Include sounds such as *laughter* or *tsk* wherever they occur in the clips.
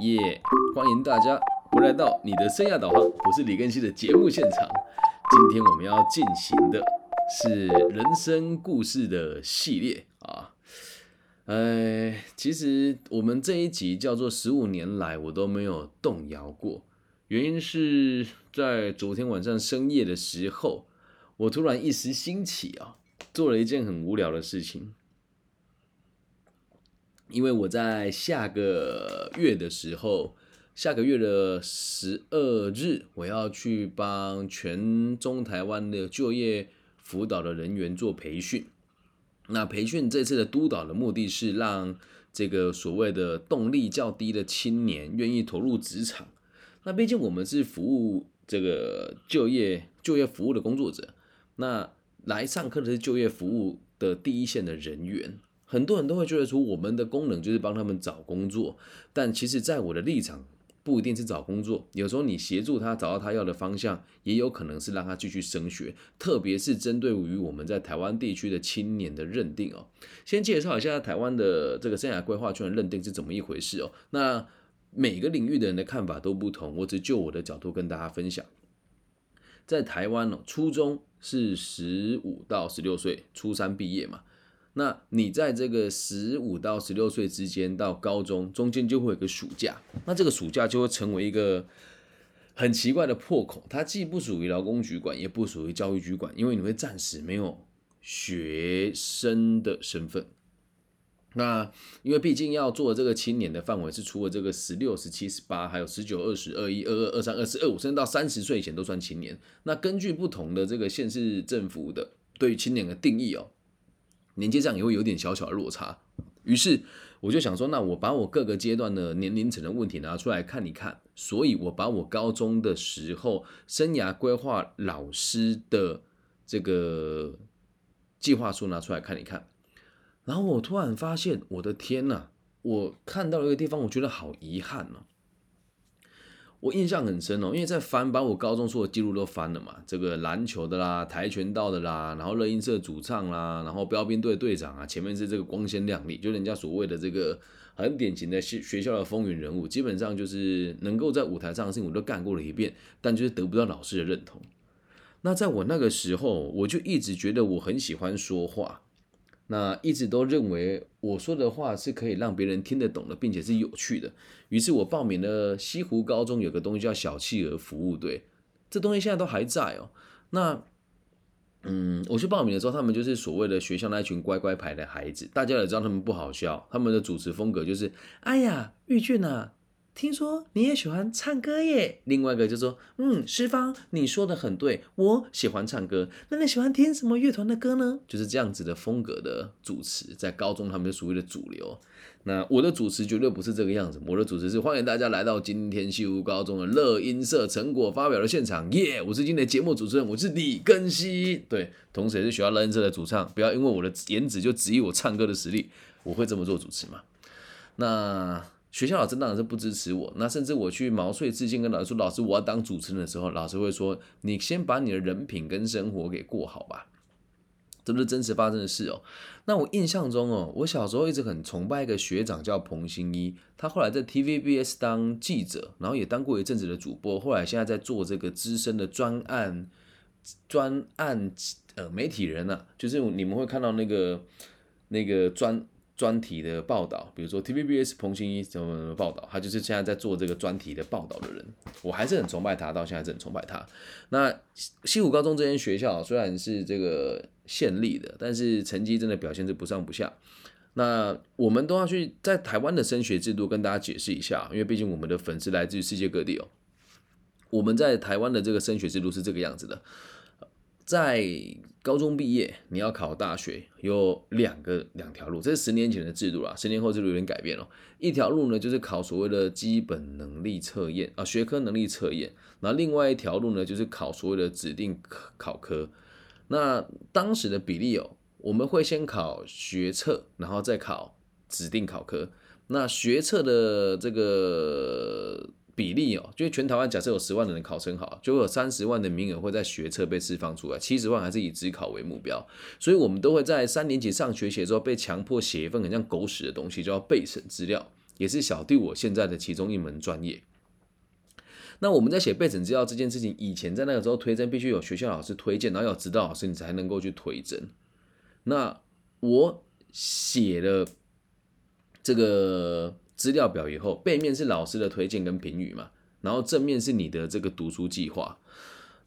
耶！欢迎大家回来到你的生涯导航，我是李根熙的节目现场。今天我们要进行的是人生故事的系列啊。呃，其实我们这一集叫做十五年来我都没有动摇过，原因是在昨天晚上深夜的时候，我突然一时兴起啊，做了一件很无聊的事情。因为我在下个月的时候，下个月的十二日，我要去帮全中台湾的就业辅导的人员做培训。那培训这次的督导的目的是让这个所谓的动力较低的青年愿意投入职场。那毕竟我们是服务这个就业就业服务的工作者，那来上课的是就业服务的第一线的人员。很多人都会觉得说，我们的功能就是帮他们找工作，但其实，在我的立场，不一定是找工作。有时候你协助他找到他要的方向，也有可能是让他继续升学。特别是针对于我们在台湾地区的青年的认定哦。先介绍一下台湾的这个生涯规划圈的认定是怎么一回事哦。那每个领域的人的看法都不同，我只就我的角度跟大家分享。在台湾哦，初中是十五到十六岁，初三毕业嘛。那你在这个十五到十六岁之间到高中中间就会有个暑假，那这个暑假就会成为一个很奇怪的破口，它既不属于劳工局管，也不属于教育局管，因为你会暂时没有学生的身份。那因为毕竟要做这个青年的范围是除了这个十六、十七、十八，还有十九、二十二、一、二二、二三、二四、二五，甚至到三十岁以前都算青年。那根据不同的这个县市政府的对于青年的定义哦。年纪上也会有点小小的落差，于是我就想说，那我把我各个阶段的年龄层的问题拿出来看一看，所以我把我高中的时候生涯规划老师的这个计划书拿出来看一看，然后我突然发现，我的天呐，我看到一个地方，我觉得好遗憾哦。我印象很深哦，因为在翻把我高中所有记录都翻了嘛，这个篮球的啦、跆拳道的啦，然后乐音社主唱啦，然后标兵队队长啊，前面是这个光鲜亮丽，就人家所谓的这个很典型的学学校的风云人物，基本上就是能够在舞台上的事情我都干过了一遍，但就是得不到老师的认同。那在我那个时候，我就一直觉得我很喜欢说话。那一直都认为我说的话是可以让别人听得懂的，并且是有趣的。于是我报名了西湖高中有个东西叫小企鹅服务队，这东西现在都还在哦。那，嗯，我去报名的时候，他们就是所谓的学校那群乖乖牌的孩子，大家也知道他们不好笑，他们的主持风格就是：哎呀，玉俊啊。听说你也喜欢唱歌耶？另外一个就说：“嗯，师方，你说的很对，我喜欢唱歌。那你喜欢听什么乐团的歌呢？”就是这样子的风格的主持，在高中他们就所谓的主流。那我的主持绝对不是这个样子，我的主持是欢迎大家来到今天西湖高中的乐音社成果发表的现场耶！我是今天的节目主持人，我是李根熙，对，同时也是学校乐音社的主唱。不要因为我的颜值就质疑我唱歌的实力，我会这么做主持吗？那。学校老师当然是不支持我，那甚至我去毛遂自荐跟老师说：“老师，我要当主持人的时候，老师会说：你先把你的人品跟生活给过好吧。”这不是真实发生的事哦。那我印象中哦，我小时候一直很崇拜一个学长叫彭新一，他后来在 TVBS 当记者，然后也当过一阵子的主播，后来现在在做这个资深的专案专案呃媒体人啊，就是你们会看到那个那个专。专题的报道，比如说 TVBS 彭新一怎么怎么报道，他就是现在在做这个专题的报道的人，我还是很崇拜他，到现在是很崇拜他。那西湖高中这间学校虽然是这个县立的，但是成绩真的表现是不上不下。那我们都要去在台湾的升学制度跟大家解释一下，因为毕竟我们的粉丝来自于世界各地哦。我们在台湾的这个升学制度是这个样子的。在高中毕业，你要考大学，有两个两条路，这是十年前的制度啦，十年后制度有点改变了。一条路呢，就是考所谓的基本能力测验啊，学科能力测验。那另外一条路呢，就是考所谓的指定考科。那当时的比例哦，我们会先考学测，然后再考指定考科。那学测的这个。比例哦，就是全台湾假设有十万人的考生好，就会有三十万的名额会在学测被释放出来，七十万还是以职考为目标，所以我们都会在三年级上学期的时候被强迫写一份很像狗屎的东西，叫备审资料，也是小弟我现在的其中一门专业。那我们在写备审资料这件事情，以前在那个时候推荐必须有学校老师推荐，然后有指导老师你才能够去推荐。那我写了这个资料表以后，背面是老师的推荐跟评语嘛，然后正面是你的这个读书计划。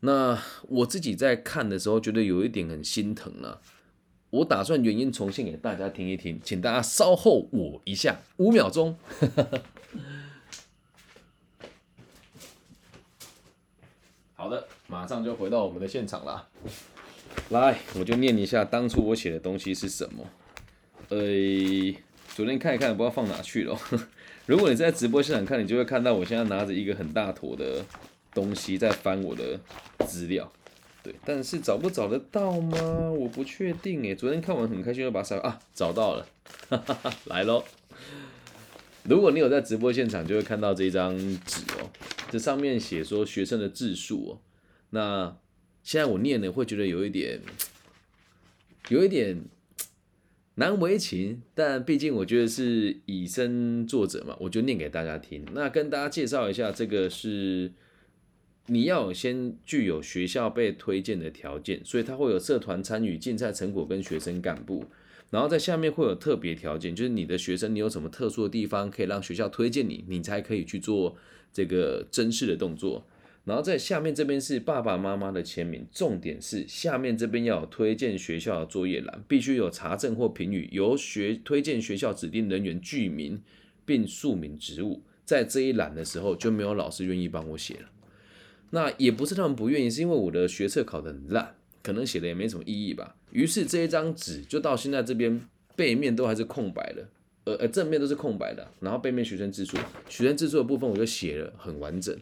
那我自己在看的时候，觉得有一点很心疼了。我打算原因重新给大家听一听，请大家稍后我一下五秒钟。*laughs* 好的，马上就回到我们的现场啦。来，我就念一下当初我写的东西是什么。呃，昨天看一看，不知道放哪去了。*laughs* 如果你在直播现场看，你就会看到我现在拿着一个很大坨的东西在翻我的资料。对，但是找不找得到吗？我不确定诶。昨天看完很开心，就把它啊找到了，来喽。如果你有在直播现场，就会看到这张纸哦，这上面写说学生的字数哦。那现在我念呢，会觉得有一点，有一点难为情，但毕竟我觉得是以身作则嘛，我就念给大家听。那跟大家介绍一下，这个是。你要先具有学校被推荐的条件，所以它会有社团参与、竞赛成果跟学生干部，然后在下面会有特别条件，就是你的学生你有什么特殊的地方可以让学校推荐你，你才可以去做这个甄试的动作。然后在下面这边是爸爸妈妈的签名，重点是下面这边要有推荐学校的作业栏，必须有查证或评语，由学推荐学校指定人员具名并署名职务，在这一栏的时候就没有老师愿意帮我写了。那也不是他们不愿意，是因为我的学测考得很烂，可能写的也没什么意义吧。于是这一张纸就到现在这边背面都还是空白的，呃呃正面都是空白的，然后背面学生自述，学生自述的部分我就写了很完整。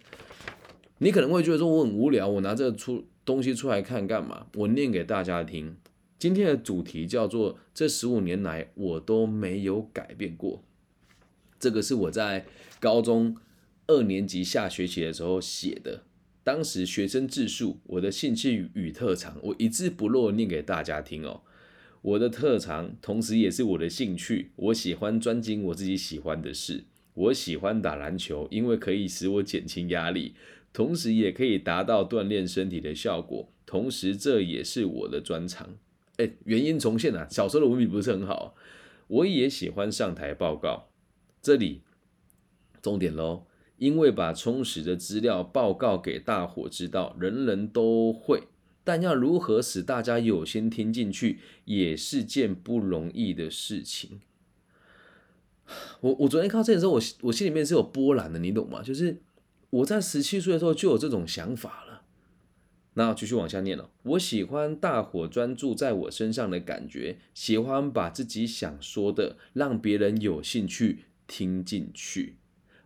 你可能会觉得说我很无聊，我拿这出东西出来看干嘛？我念给大家听。今天的主题叫做这十五年来我都没有改变过。这个是我在高中二年级下学期的时候写的。当时学生自述我的兴趣与特长，我一字不漏念给大家听哦。我的特长，同时也是我的兴趣。我喜欢专精我自己喜欢的事。我喜欢打篮球，因为可以使我减轻压力，同时也可以达到锻炼身体的效果。同时，这也是我的专长。哎，原因重现啊！小时候的文笔不是很好。我也喜欢上台报告。这里重点喽。因为把充实的资料报告给大伙知道，人人都会，但要如何使大家有心听进去，也是件不容易的事情。*sighs* 我我昨天看到这的时候，我我心里面是有波澜的，你懂吗？就是我在十七岁的时候就有这种想法了。那继续往下念了，我喜欢大伙专注在我身上的感觉，喜欢把自己想说的让别人有兴趣听进去。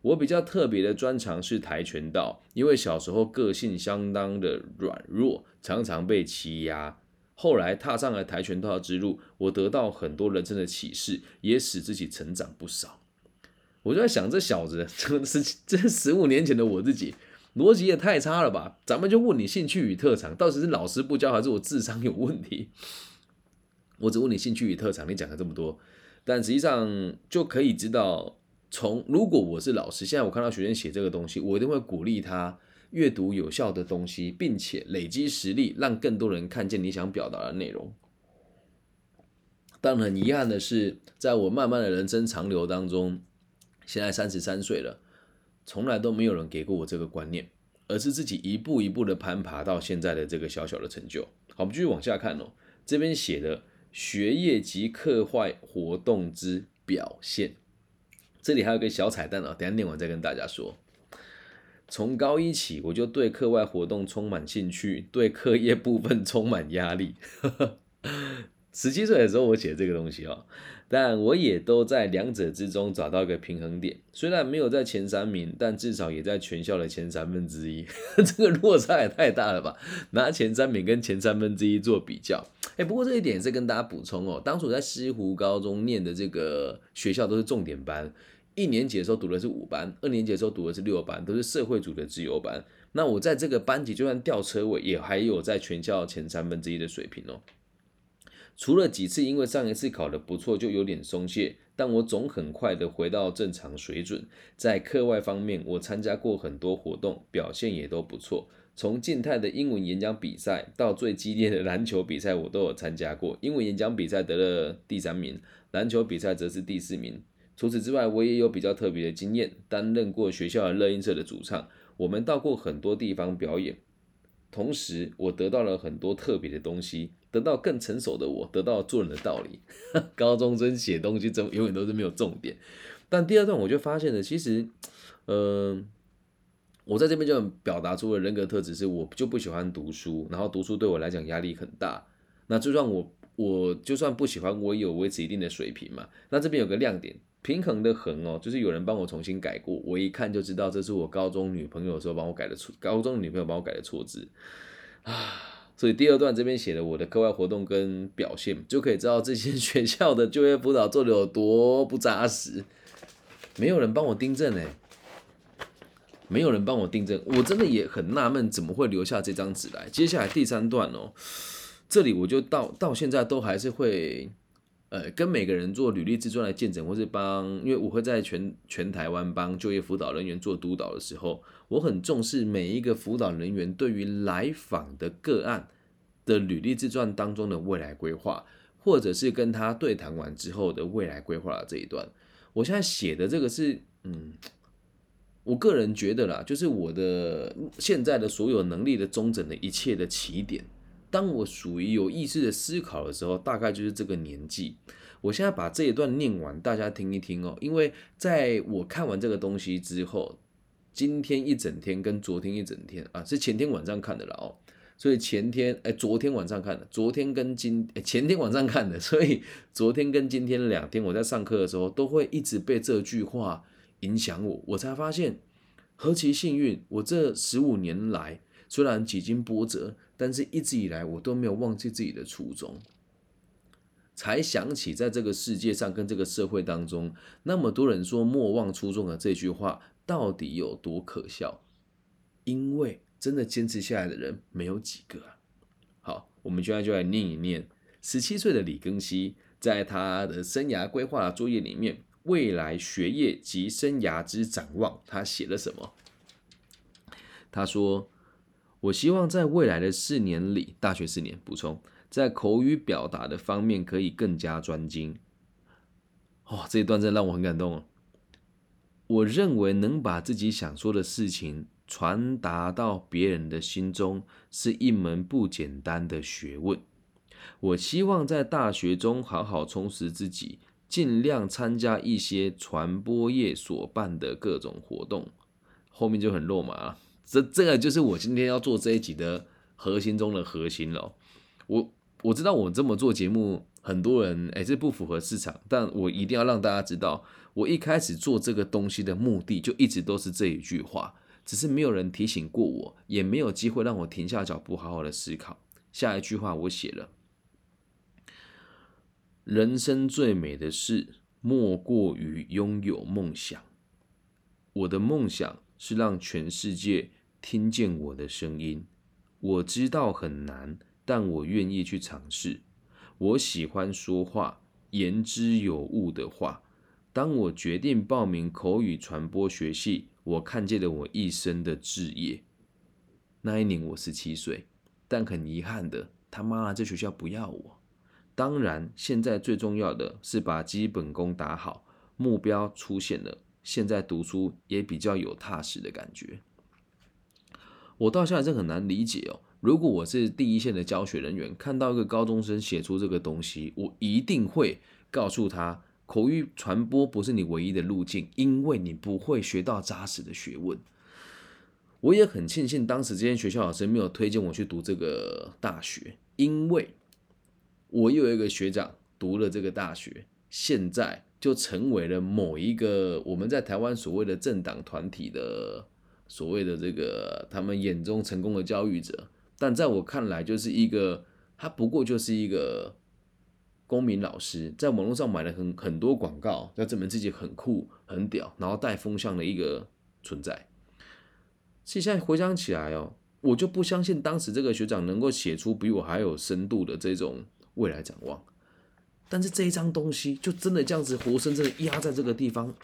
我比较特别的专长是跆拳道，因为小时候个性相当的软弱，常常被欺压。后来踏上了跆拳道之路，我得到很多人生的启示，也使自己成长不少。我就在想，这小子，*laughs* 这十这十五年前的我自己，逻辑也太差了吧？咱们就问你兴趣与特长，到底是老师不教，还是我智商有问题？我只问你兴趣与特长，你讲了这么多，但实际上就可以知道。从如果我是老师，现在我看到学生写这个东西，我一定会鼓励他阅读有效的东西，并且累积实力，让更多人看见你想表达的内容。但很遗憾的是，在我慢慢的人生长流当中，现在三十三岁了，从来都没有人给过我这个观念，而是自己一步一步的攀爬到现在的这个小小的成就。好，我们继续往下看哦，这边写的学业及课外活动之表现。这里还有个小彩蛋哦，等下念完再跟大家说。从高一起，我就对课外活动充满兴趣，对课业部分充满压力。十七岁的时候，我写这个东西哦，但我也都在两者之中找到一个平衡点。虽然没有在前三名，但至少也在全校的前三分之一。*laughs* 这个落差也太大了吧？拿前三名跟前三分之一做比较。哎，不过这一点是跟大家补充哦。当初在西湖高中念的这个学校都是重点班，一年级的时候读的是五班，二年级的时候读的是六班，都是社会组的自由班。那我在这个班级就算掉车尾，也还有在全校前三分之一的水平哦。除了几次因为上一次考的不错就有点松懈，但我总很快的回到正常水准。在课外方面，我参加过很多活动，表现也都不错。从静态的英文演讲比赛到最激烈的篮球比赛，我都有参加过。英文演讲比赛得了第三名，篮球比赛则是第四名。除此之外，我也有比较特别的经验，担任过学校的乐音社的主唱。我们到过很多地方表演，同时我得到了很多特别的东西，得到更成熟的我，得到做人的道理。*laughs* 高中生写东西，真永远都是没有重点。但第二段我就发现了，其实，嗯，我在这边就表达出了人格特质，是我就不喜欢读书，然后读书对我来讲压力很大。那就算我我就算不喜欢，我也有维持一定的水平嘛。那这边有个亮点。平衡的衡哦，就是有人帮我重新改过，我一看就知道这是我高中女朋友的时候帮我改的错，高中女朋友帮我改的错字啊。所以第二段这边写了我的课外活动跟表现，就可以知道这些学校的就业辅导做的有多不扎实。没有人帮我订正哎，没有人帮我订正，我真的也很纳闷，怎么会留下这张纸来？接下来第三段哦，这里我就到到现在都还是会。呃，跟每个人做履历自传来见证，或是帮，因为我会在全全台湾帮就业辅导人员做督导的时候，我很重视每一个辅导人员对于来访的个案的履历自传当中的未来规划，或者是跟他对谈完之后的未来规划的这一段。我现在写的这个是，嗯，我个人觉得啦，就是我的现在的所有能力的中整的一切的起点。当我属于有意识的思考的时候，大概就是这个年纪。我现在把这一段念完，大家听一听哦。因为在我看完这个东西之后，今天一整天跟昨天一整天啊，是前天晚上看的了哦。所以前天哎，昨天晚上看的，昨天跟今前天晚上看的，*laughs* 所以昨天跟今天两天我在上课的时候，都会一直被这句话影响我。我才发现何其幸运，我这十五年来虽然几经波折。但是一直以来，我都没有忘记自己的初衷，才想起在这个世界上跟这个社会当中，那么多人说莫忘初衷的这句话到底有多可笑？因为真的坚持下来的人没有几个。好，我们现在就来念一念十七岁的李庚希在他的生涯规划作业里面，未来学业及生涯之展望，他写了什么？他说。我希望在未来的四年里，大学四年补充，在口语表达的方面可以更加专精。哦，这一段真的让我很感动哦。我认为能把自己想说的事情传达到别人的心中，是一门不简单的学问。我希望在大学中好好充实自己，尽量参加一些传播业所办的各种活动。后面就很肉麻了。这这个就是我今天要做这一集的核心中的核心了。我我知道我这么做节目，很多人哎这不符合市场，但我一定要让大家知道，我一开始做这个东西的目的就一直都是这一句话，只是没有人提醒过我，也没有机会让我停下脚步好好的思考。下一句话我写了：人生最美的事，莫过于拥有梦想。我的梦想是让全世界。听见我的声音，我知道很难，但我愿意去尝试。我喜欢说话，言之有物的话。当我决定报名口语传播学系，我看见了我一生的志业。那一年我十七岁，但很遗憾的，他妈这学校不要我。当然，现在最重要的是把基本功打好，目标出现了，现在读书也比较有踏实的感觉。我到现在是很难理解哦。如果我是第一线的教学人员，看到一个高中生写出这个东西，我一定会告诉他，口语传播不是你唯一的路径，因为你不会学到扎实的学问。我也很庆幸当时这间学校老师没有推荐我去读这个大学，因为我有一个学长读了这个大学，现在就成为了某一个我们在台湾所谓的政党团体的。所谓的这个他们眼中成功的教育者，但在我看来，就是一个他不过就是一个公民老师，在网络上买了很很多广告，要证明自己很酷很屌，然后带风向的一个存在。其实现在回想起来哦，我就不相信当时这个学长能够写出比我还有深度的这种未来展望。但是这一张东西就真的这样子活生生的压在这个地方，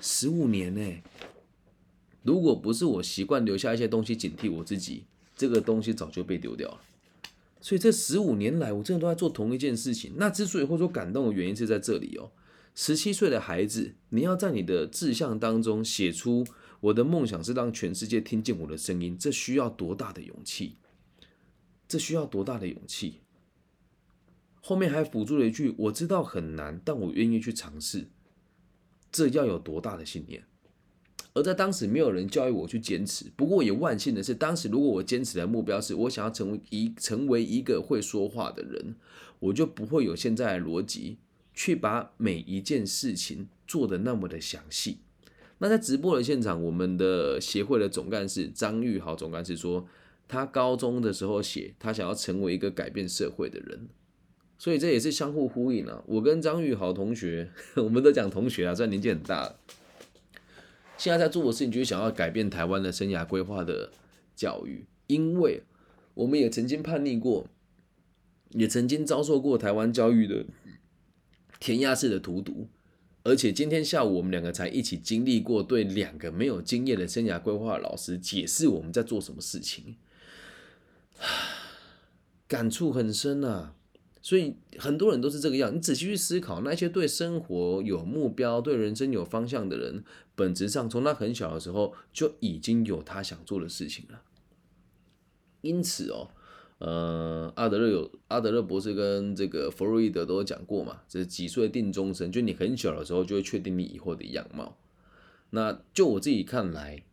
十五年呢。如果不是我习惯留下一些东西警惕我自己，这个东西早就被丢掉了。所以这十五年来，我真的都在做同一件事情。那之所以会说感动的原因是在这里哦。十七岁的孩子，你要在你的志向当中写出我的梦想是让全世界听见我的声音，这需要多大的勇气？这需要多大的勇气？后面还辅助了一句：“我知道很难，但我愿意去尝试。”这要有多大的信念？而在当时，没有人教育我去坚持。不过也万幸的是，当时如果我坚持的目标是我想要成为一成为一个会说话的人，我就不会有现在的逻辑。去把每一件事情做的那么的详细。那在直播的现场，我们的协会的总干事张玉豪总干事说，他高中的时候写，他想要成为一个改变社会的人。所以这也是相互呼应啊。我跟张玉豪同学，*laughs* 我们都讲同学啊，虽然年纪很大了。现在在做的事情就是想要改变台湾的生涯规划的教育，因为我们也曾经叛逆过，也曾经遭受过台湾教育的。填鸭式的荼毒，而且今天下午我们两个才一起经历过，对两个没有经验的生涯规划老师解释我们在做什么事情，感触很深啊。所以很多人都是这个样，你仔细去思考，那些对生活有目标、对人生有方向的人，本质上从他很小的时候就已经有他想做的事情了。因此哦。呃，阿德勒有阿德勒博士跟这个弗洛伊德都有讲过嘛，这是几岁定终身，就你很小的时候就会确定你以后的样貌。那就我自己看来，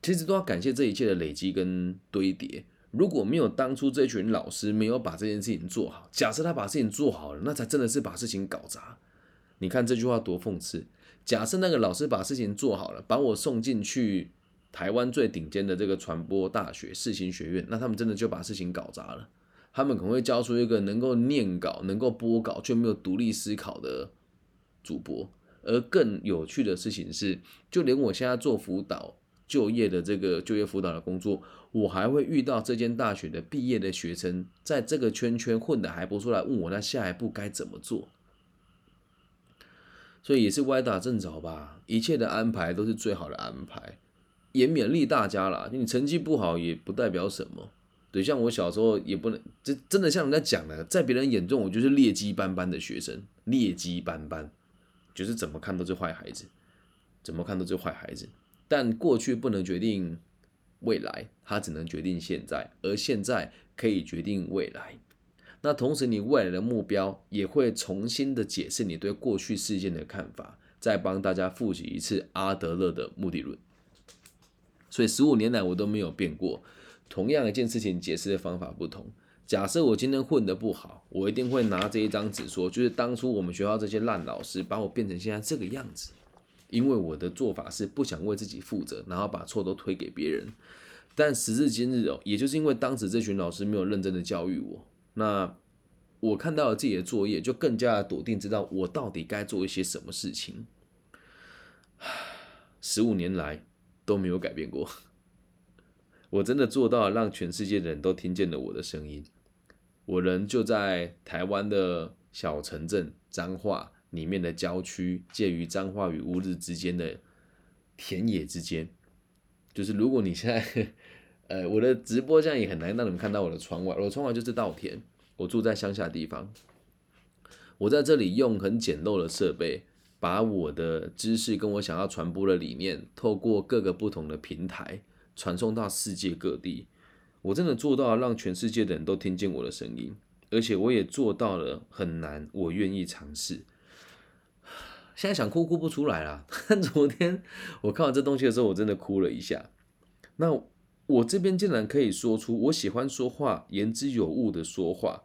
其实都要感谢这一切的累积跟堆叠。如果没有当初这群老师没有把这件事情做好，假设他把事情做好了，那才真的是把事情搞砸。你看这句话多讽刺！假设那个老师把事情做好了，把我送进去。台湾最顶尖的这个传播大学世新学院，那他们真的就把事情搞砸了。他们可能会教出一个能够念稿、能够播稿却没有独立思考的主播。而更有趣的事情是，就连我现在做辅导就业的这个就业辅导的工作，我还会遇到这间大学的毕业的学生，在这个圈圈混得还不错，来问我那下一步该怎么做。所以也是歪打正着吧，一切的安排都是最好的安排。也勉励大家啦，你成绩不好也不代表什么。对，像我小时候也不能，这真的像人家讲的，在别人眼中我就是劣迹斑斑的学生，劣迹斑斑，就是怎么看都是坏孩子，怎么看都是坏孩子。但过去不能决定未来，它只能决定现在，而现在可以决定未来。那同时，你未来的目标也会重新的解释你对过去事件的看法，再帮大家复习一次阿德勒的目的论。所以十五年来我都没有变过，同样一件事情解释的方法不同。假设我今天混得不好，我一定会拿这一张纸说，就是当初我们学校这些烂老师把我变成现在这个样子，因为我的做法是不想为自己负责，然后把错都推给别人。但时至今日哦，也就是因为当时这群老师没有认真的教育我，那我看到了自己的作业，就更加笃定知道我到底该做一些什么事情。十五年来。都没有改变过，*laughs* 我真的做到了，让全世界的人都听见了我的声音。我人就在台湾的小城镇彰化里面的郊区，介于彰化与乌日之间的田野之间。就是如果你现在，呃，我的直播这样也很难让你们看到我的窗外，我的窗外就是稻田。我住在乡下地方，我在这里用很简陋的设备。把我的知识跟我想要传播的理念，透过各个不同的平台传送到世界各地。我真的做到了让全世界的人都听见我的声音，而且我也做到了很难，我愿意尝试。现在想哭哭不出来了。*laughs* 昨天我看完这东西的时候，我真的哭了一下。那我这边竟然可以说出我喜欢说话、言之有物的说话。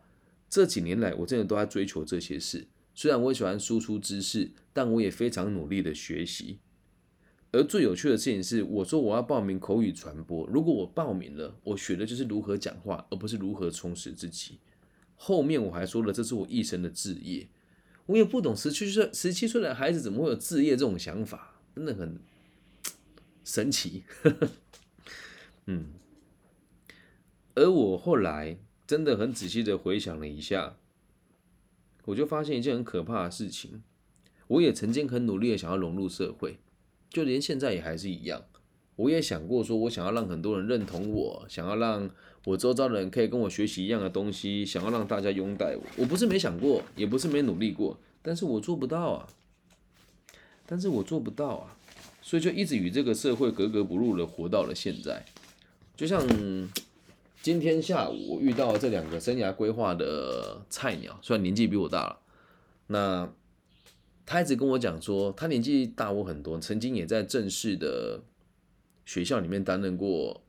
这几年来，我真的都在追求这些事。虽然我喜欢输出知识，但我也非常努力的学习。而最有趣的事情是，我说我要报名口语传播。如果我报名了，我学的就是如何讲话，而不是如何充实自己。后面我还说了，这是我一生的志业。我也不懂十七岁十七岁的孩子怎么会有置业这种想法，真的很神奇。*laughs* 嗯，而我后来真的很仔细的回想了一下。我就发现一件很可怕的事情。我也曾经很努力的想要融入社会，就连现在也还是一样。我也想过说，我想要让很多人认同我，想要让我周遭的人可以跟我学习一样的东西，想要让大家拥戴我。我不是没想过，也不是没努力过，但是我做不到啊。但是我做不到啊，所以就一直与这个社会格格不入的活到了现在。就像今天下午我遇到这两个生涯规划的菜鸟，虽然年纪比我大了，那。他一直跟我讲说，他年纪大我很多，曾经也在正式的学校里面担任过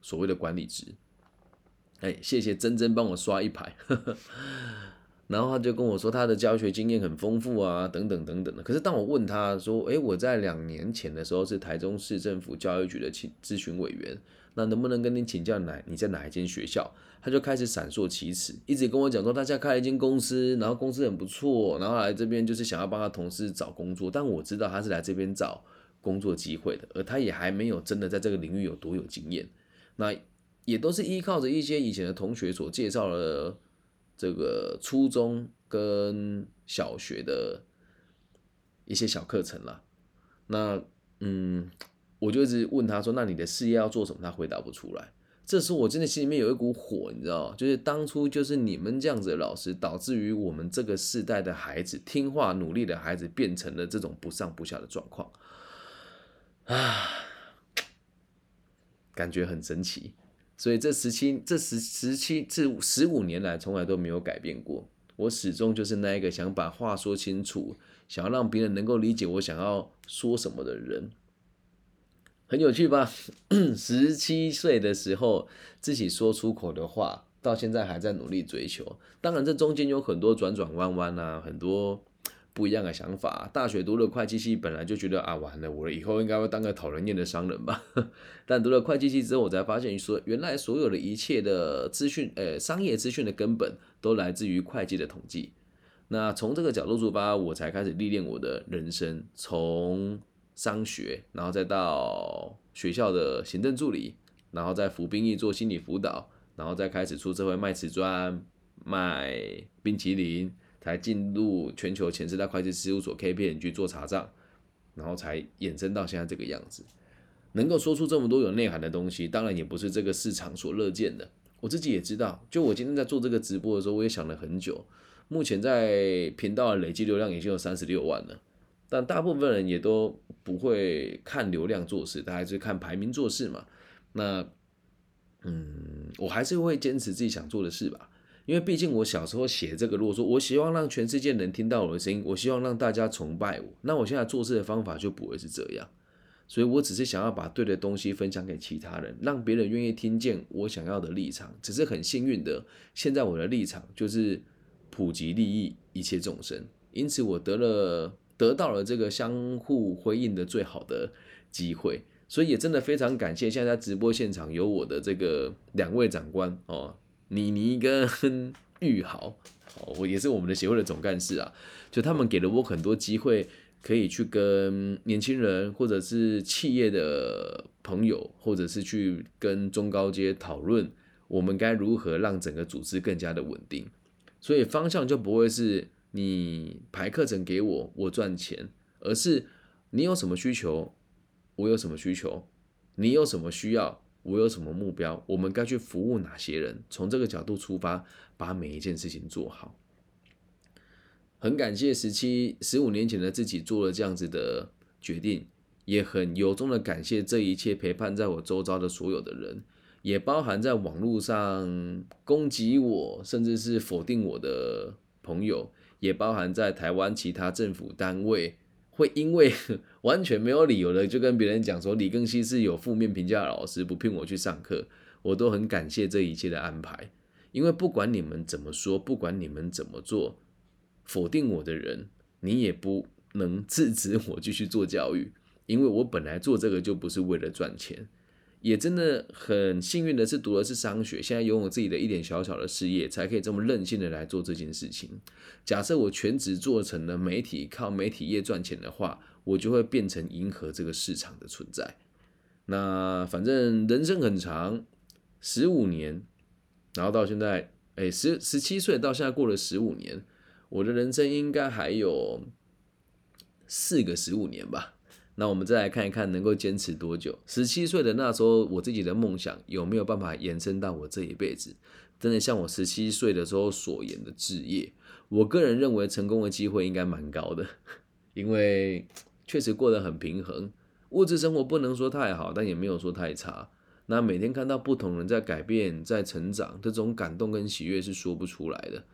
所谓的管理职。哎，谢谢珍珍帮我刷一排。*laughs* 然后他就跟我说，他的教学经验很丰富啊，等等等等的。可是当我问他说，哎，我在两年前的时候是台中市政府教育局的请咨询委员。那能不能跟你请教哪你在哪一间学校？他就开始闪烁其词，一直跟我讲说他家开了一间公司，然后公司很不错，然后来这边就是想要帮他同事找工作。但我知道他是来这边找工作机会的，而他也还没有真的在这个领域有多有经验。那也都是依靠着一些以前的同学所介绍的这个初中跟小学的一些小课程了。那嗯。我就一直问他说：“那你的事业要做什么？”他回答不出来。这时候我真的心里面有一股火，你知道吗？就是当初就是你们这样子的老师，导致于我们这个世代的孩子听话努力的孩子变成了这种不上不下的状况啊，感觉很神奇。所以这十七这十十七至十五年来从来都没有改变过。我始终就是那一个想把话说清楚，想要让别人能够理解我想要说什么的人。很有趣吧？*clears throat* 十七岁的时候自己说出口的话，到现在还在努力追求。当然，这中间有很多转转弯弯啊，很多不一样的想法。大学读了会计系，本来就觉得啊，完了，我以后应该会当个讨人厌的商人吧。*laughs* 但读了会计系之后，我才发现说，原来所有的一切的资讯，呃，商业资讯的根本都来自于会计的统计。那从这个角度出发，我才开始历练我的人生，从。商学，然后再到学校的行政助理，然后再服兵役做心理辅导，然后再开始出社会卖瓷砖、卖冰淇淋，才进入全球前四大会计事务所 KPMG 做查账，然后才衍生到现在这个样子。能够说出这么多有内涵的东西，当然也不是这个市场所乐见的。我自己也知道，就我今天在做这个直播的时候，我也想了很久。目前在频道的累计流量已经有三十六万了。但大部分人也都不会看流量做事，他还是看排名做事嘛。那，嗯，我还是会坚持自己想做的事吧。因为毕竟我小时候写这个，如果说我希望让全世界能听到我的声音，我希望让大家崇拜我，那我现在做事的方法就不会是这样。所以我只是想要把对的东西分享给其他人，让别人愿意听见我想要的立场。只是很幸运的，现在我的立场就是普及利益一切众生，因此我得了。得到了这个相互辉映的最好的机会，所以也真的非常感谢现在直播现场有我的这个两位长官哦，妮妮跟玉豪，哦，我也是我们的协会的总干事啊，就他们给了我很多机会，可以去跟年轻人或者是企业的朋友，或者是去跟中高阶讨论，我们该如何让整个组织更加的稳定，所以方向就不会是。你排课程给我，我赚钱，而是你有什么需求，我有什么需求，你有什么需要，我有什么目标，我们该去服务哪些人？从这个角度出发，把每一件事情做好。很感谢十七、十五年前的自己做了这样子的决定，也很由衷的感谢这一切陪伴在我周遭的所有的人，也包含在网络上攻击我，甚至是否定我的朋友。也包含在台湾其他政府单位会因为 *laughs* 完全没有理由的就跟别人讲说李庚希是有负面评价的老师，不聘我去上课，我都很感谢这一切的安排。因为不管你们怎么说，不管你们怎么做，否定我的人，你也不能制止我继续做教育，因为我本来做这个就不是为了赚钱。也真的很幸运的是，读的是商学，现在拥有自己的一点小小的事业，才可以这么任性的来做这件事情。假设我全职做成了媒体，靠媒体业赚钱的话，我就会变成迎合这个市场的存在。那反正人生很长，十五年，然后到现在，哎，十十七岁到现在过了十五年，我的人生应该还有四个十五年吧。那我们再来看一看，能够坚持多久？十七岁的那时候，我自己的梦想有没有办法延伸到我这一辈子？真的像我十七岁的时候所言的置业，我个人认为成功的机会应该蛮高的，*laughs* 因为确实过得很平衡，物质生活不能说太好，但也没有说太差。那每天看到不同人在改变、在成长，这种感动跟喜悦是说不出来的。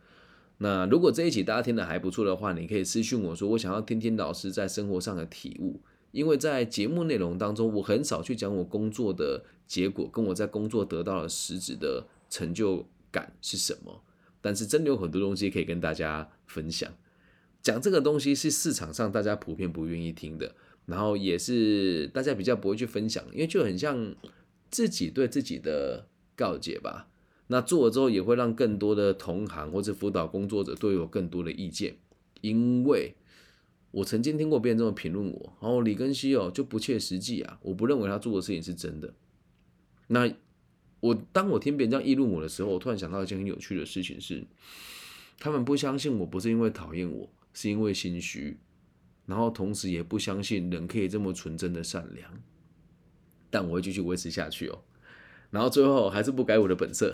那如果这一期大家听的还不错的话，你可以私信我说，我想要听听老师在生活上的体悟。因为在节目内容当中，我很少去讲我工作的结果，跟我在工作得到了实质的成就感是什么。但是真的有很多东西可以跟大家分享。讲这个东西是市场上大家普遍不愿意听的，然后也是大家比较不会去分享，因为就很像自己对自己的告诫吧。那做了之后，也会让更多的同行或者辅导工作者都有更多的意见，因为。我曾经听过别人这么评论我，然后李根熙哦就不切实际啊，我不认为他做的事情是真的。那我当我听别人这样议论我的时候，我突然想到一件很有趣的事情是，他们不相信我不是因为讨厌我，是因为心虚，然后同时也不相信人可以这么纯真的善良。但我会继续维持下去哦，然后最后还是不改我的本色，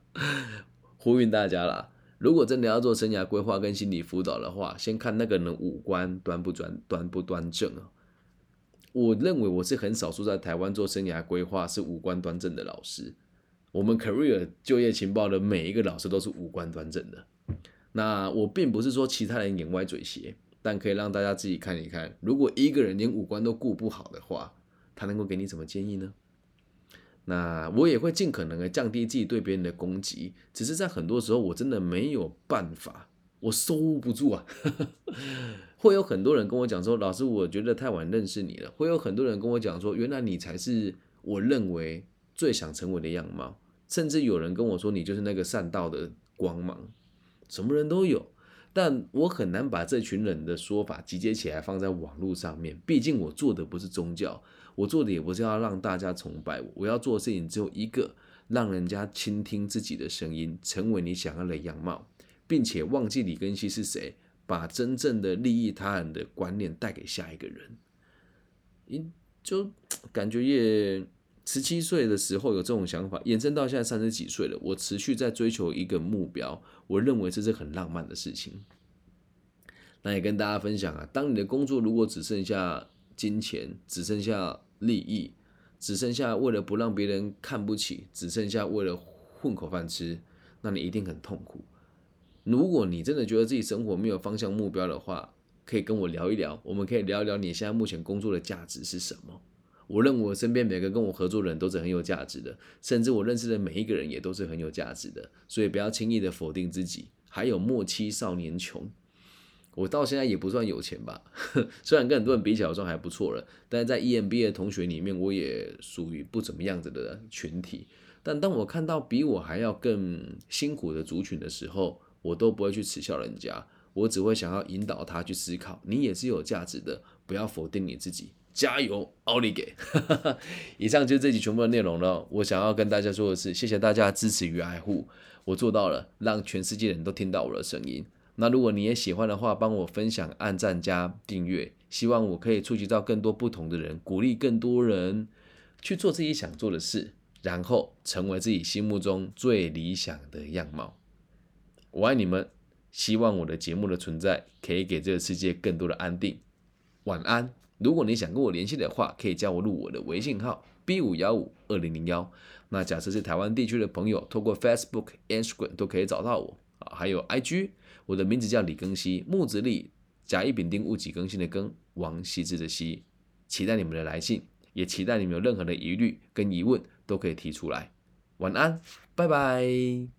*laughs* 呼吁大家啦。如果真的要做生涯规划跟心理辅导的话，先看那个人五官端不端端不端正啊。我认为我是很少数在台湾做生涯规划是五官端正的老师。我们 Career 就业情报的每一个老师都是五官端正的。那我并不是说其他人眼歪嘴斜，但可以让大家自己看一看，如果一个人连五官都顾不好的话，他能够给你什么建议呢？那我也会尽可能的降低自己对别人的攻击，只是在很多时候我真的没有办法，我收不住啊。*laughs* 会有很多人跟我讲说，老师，我觉得太晚认识你了。会有很多人跟我讲说，原来你才是我认为最想成为的样貌。甚至有人跟我说，你就是那个善道的光芒。什么人都有，但我很难把这群人的说法集结起来放在网络上面。毕竟我做的不是宗教。我做的也不是要让大家崇拜我，我要做的事情只有一个，让人家倾听自己的声音，成为你想要的样貌，并且忘记李根熙是谁，把真正的利益他人的观念带给下一个人。你就 *tsk* 感觉也十七岁的时候有这种想法，延伸到现在三十几岁了，我持续在追求一个目标，我认为这是很浪漫的事情。那也跟大家分享啊，当你的工作如果只剩下金钱，只剩下利益只剩下为了不让别人看不起，只剩下为了混口饭吃，那你一定很痛苦。如果你真的觉得自己生活没有方向目标的话，可以跟我聊一聊，我们可以聊一聊你现在目前工作的价值是什么。我认为我身边每个跟我合作的人都是很有价值的，甚至我认识的每一个人也都是很有价值的，所以不要轻易的否定自己。还有莫欺少年穷。我到现在也不算有钱吧，*laughs* 虽然跟很多人比起来算还不错了，但是在 EMBA 的同学里面，我也属于不怎么样子的群体。但当我看到比我还要更辛苦的族群的时候，我都不会去耻笑人家，我只会想要引导他去思考，你也是有价值的，不要否定你自己，加油，奥利给！*laughs* 以上就是这集全部的内容了。我想要跟大家说的是，谢谢大家的支持与爱护，我做到了，让全世界人都听到我的声音。那如果你也喜欢的话，帮我分享、按赞加订阅，希望我可以触及到更多不同的人，鼓励更多人去做自己想做的事，然后成为自己心目中最理想的样貌。我爱你们，希望我的节目的存在可以给这个世界更多的安定。晚安。如果你想跟我联系的话，可以加我入我的微信号 b 五幺五二零零幺。那假设是台湾地区的朋友，透过 Facebook、Instagram 都可以找到我啊，还有 IG。我的名字叫李庚希，木子李，甲乙丙丁戊己庚辛的庚，王羲之的羲，期待你们的来信，也期待你们有任何的疑虑跟疑问都可以提出来。晚安，拜拜。